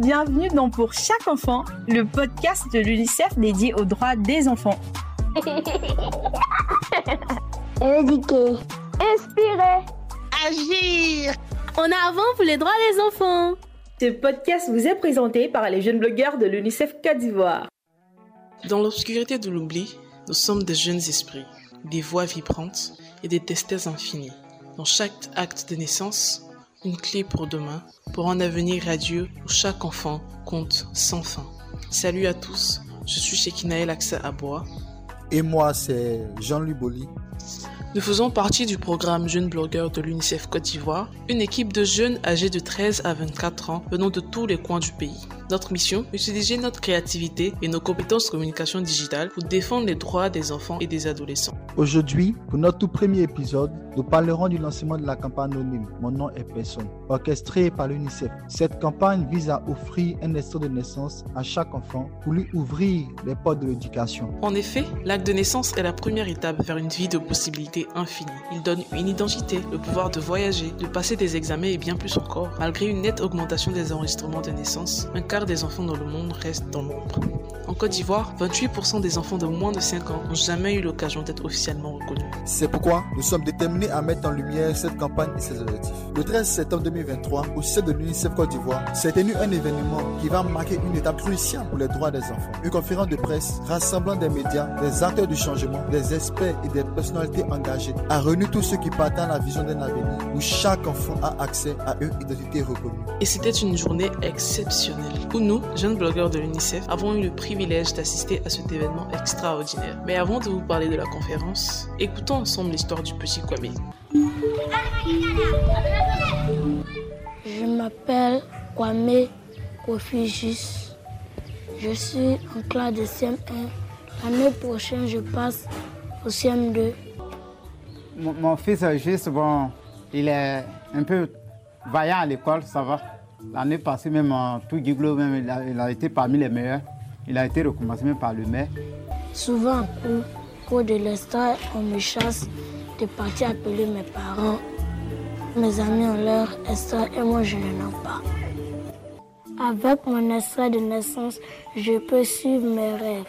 bienvenue dans Pour chaque enfant, le podcast de l'UNICEF dédié aux droits des enfants. Éduquer. Inspirer. Agir. En avant pour les droits des enfants. Ce podcast vous est présenté par les jeunes blogueurs de l'UNICEF Côte d'Ivoire. Dans l'obscurité de l'oubli, nous sommes des jeunes esprits, des voix vibrantes et des testeurs infinis. Dans chaque acte de naissance, une clé pour demain, pour un avenir radieux où chaque enfant compte sans fin. Salut à tous, je suis Shekinaël Aksa Abois. Et moi, c'est Jean-Louis Boli. Nous faisons partie du programme Jeunes blogueurs de l'UNICEF Côte d'Ivoire, une équipe de jeunes âgés de 13 à 24 ans venant de tous les coins du pays. Notre mission, utiliser notre créativité et nos compétences de communication digitale pour défendre les droits des enfants et des adolescents. Aujourd'hui, pour notre tout premier épisode, nous parlerons du lancement de la campagne anonyme Mon nom est personne, orchestrée par l'UNICEF. Cette campagne vise à offrir un extrait de naissance à chaque enfant pour lui ouvrir les portes de l'éducation. En effet, l'acte de naissance est la première étape vers une vie de possibilités infinies. Il donne une identité, le pouvoir de voyager, de passer des examens et bien plus encore. Malgré une nette augmentation des enregistrements de naissance, un quart des enfants dans le monde restent dans l'ombre. En Côte d'Ivoire, 28% des enfants de moins de 5 ans n'ont jamais eu l'occasion d'être officiellement C'est pourquoi nous sommes déterminés à mettre en lumière cette campagne et ses objectifs. Le 13 septembre 2023, au sein de l'UNICEF Côte d'Ivoire, s'est tenu un événement qui va marquer une étape cruciale pour les droits des enfants. Une conférence de presse rassemblant des médias, des acteurs du changement, des experts et des personnalités engagées a réuni tous ceux qui partagent la vision d'un avenir où chaque enfant a accès à une identité reconnue. Et c'était une journée exceptionnelle où nous, jeunes blogueurs de l'UNICEF, avons eu le privilège d'assister à cet événement extraordinaire. Mais avant de vous parler de la conférence, écoutons ensemble l'histoire du petit Kwame. Je m'appelle Kwame Kofijus. Je suis en classe de CM1. L'année prochaine, je passe au CM2. Mon, mon fils, juste, bon, il est un peu vaillant à l'école, ça va. L'année passée, même en tout Giglo, même, il a, il a été parmi les meilleurs. Il a été recommandé même par le maire. Souvent, en de l'estat, on me chasse de partir appeler mes parents. Mes amis ont leur extrait et moi, je n'en ai pas. Avec mon extrait de naissance, je peux suivre mes rêves.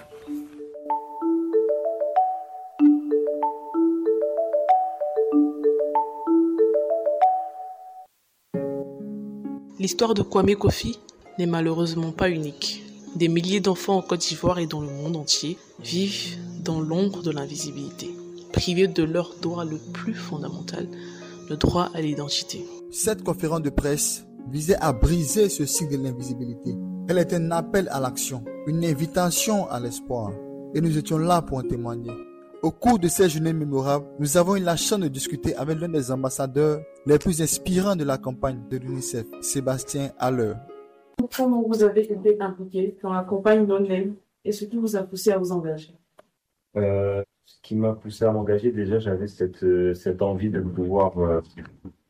L'histoire de Kwame Kofi n'est malheureusement pas unique. Des milliers d'enfants en Côte d'Ivoire et dans le monde entier vivent dans l'ombre de l'invisibilité, privés de leur droit le plus fondamental, le droit à l'identité. Cette conférence de presse visait à briser ce cycle de l'invisibilité. Elle est un appel à l'action, une invitation à l'espoir. Et nous étions là pour en témoigner. Au cours de ces journées mémorables, nous avons eu la chance de discuter avec l'un des ambassadeurs les plus inspirants de la campagne de l'UNICEF, Sébastien Haller. Comment vous avez été impliqué dans la campagne d'Online et ce qui vous a poussé à vous engager euh, Ce qui m'a poussé à m'engager, déjà, j'avais cette, euh, cette envie de pouvoir euh,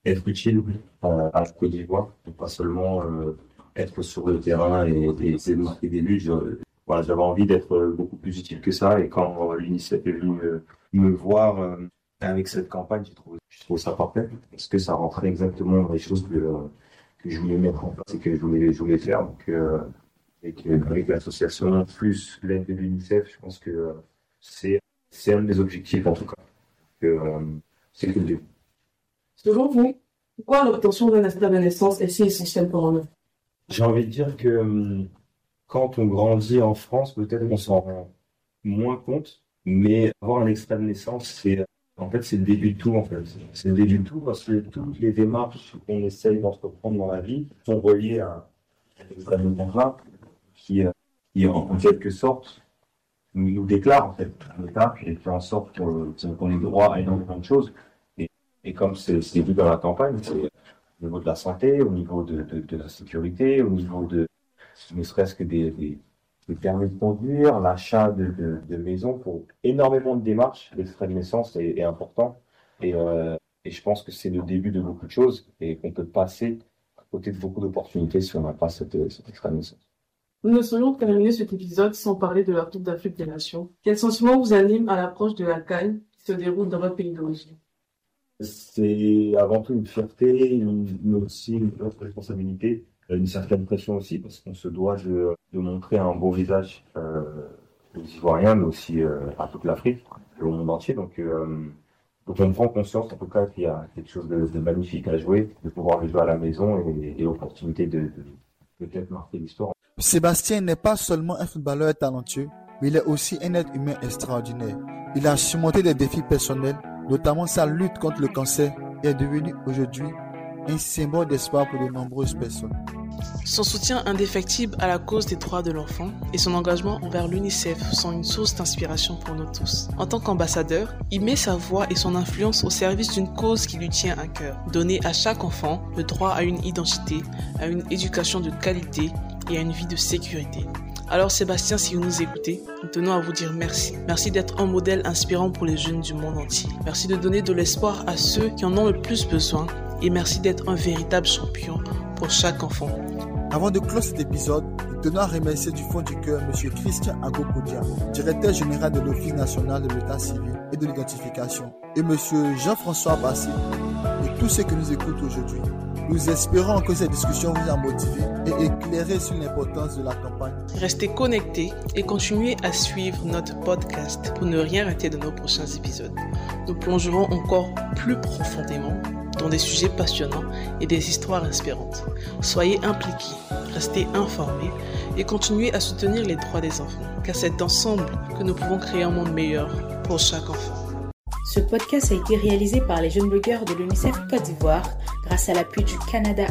être utile à la Côte d'Ivoire, pas seulement être sur le terrain et, et essayer de marquer des buts. Je- voilà, j'avais envie d'être beaucoup plus utile que ça. Et quand l'UNICEF est venu me, voir avec cette campagne, j'ai trouvé, je trouve ça parfait parce que ça rentrait exactement dans les choses que, je voulais mettre en place et que je voulais, je faire. Donc, avec, avec l'association plus l'aide de l'UNICEF, je pense que c'est c'est un de mes objectifs en tout cas. Que, euh, c'est que le début. Selon vous, pourquoi l'obtention d'un extrait de naissance est si essentielle pour un enfant J'ai envie de dire que hum, quand on grandit en France, peut-être on s'en rend moins compte, mais avoir un extrait de naissance, c'est en fait c'est le début de tout en fait. C'est le début de tout parce que toutes les démarches qu'on essaye d'entreprendre dans la vie sont reliées à cet extrait de naissance-là, qui, euh, qui en quelque sorte nous, nous déclare en fait un état et fait en sorte qu'on ait droit à énormément de choses. Et, comme c'est vu dans la campagne, c'est au niveau de la santé, au niveau de, la sécurité, au niveau de ne serait-ce que des, permis de conduire, l'achat de, maisons pour énormément de démarches. L'extrait de naissance est, important et, euh, et je pense que c'est le début de beaucoup de choses et qu'on peut passer à côté de beaucoup d'opportunités si on n'a pas cette, cet extrait de naissance. Nous ne saurions terminer cet épisode sans parler de la Coupe d'Afrique des Nations. Quel sentiment vous anime à l'approche de la CAN qui se déroule dans votre pays d'origine? C'est avant tout une fierté, mais aussi une responsabilité une certaine pression aussi parce qu'on se doit de, montrer un beau visage euh, aux Ivoiriens, mais aussi euh, à toute l'Afrique au monde entier. Donc, euh, on prend conscience en tout cas qu'il y a quelque chose de, magnifique à jouer, de pouvoir jouer à la maison et, l'opportunité de peut-être marquer l'histoire. Sébastien n'est pas seulement un footballeur talentueux, mais il est aussi un être humain extraordinaire. Il a surmonté des défis personnels, notamment sa lutte contre le cancer, et est devenu aujourd'hui un symbole d'espoir pour de nombreuses personnes. Son soutien indéfectible à la cause des droits de l'enfant et son engagement envers l'UNICEF sont une source d'inspiration pour nous tous. En tant qu'ambassadeur, il met sa voix et son influence au service d'une cause qui lui tient à cœur. Donner à chaque enfant le droit à une identité, à une éducation de qualité à une vie de sécurité. Alors Sébastien, si vous nous écoutez, nous tenons à vous dire merci. Merci d'être un modèle inspirant pour les jeunes du monde entier. Merci de donner de l'espoir à ceux qui en ont le plus besoin et merci d'être un véritable champion pour chaque enfant. Avant de clore cet épisode, nous tenons à remercier du fond du cœur M. Christian Agopodia, directeur général de l'Office national de l'État civil et de l'identification, et M. Jean-François Bassi, et tous ceux qui nous écoutent aujourd'hui. Nous espérons que cette discussion vous a motivé et éclairé sur l'importance de la campagne. Restez connectés et continuez à suivre notre podcast pour ne rien rater de nos prochains épisodes. Nous plongerons encore plus profondément dans des sujets passionnants et des histoires inspirantes. Soyez impliqués, restez informés et continuez à soutenir les droits des enfants, car c'est ensemble que nous pouvons créer un monde meilleur pour chaque enfant. Ce podcast a été réalisé par les jeunes blogueurs de l'UNICEF Côte d'Ivoire grâce à l'appui du Canada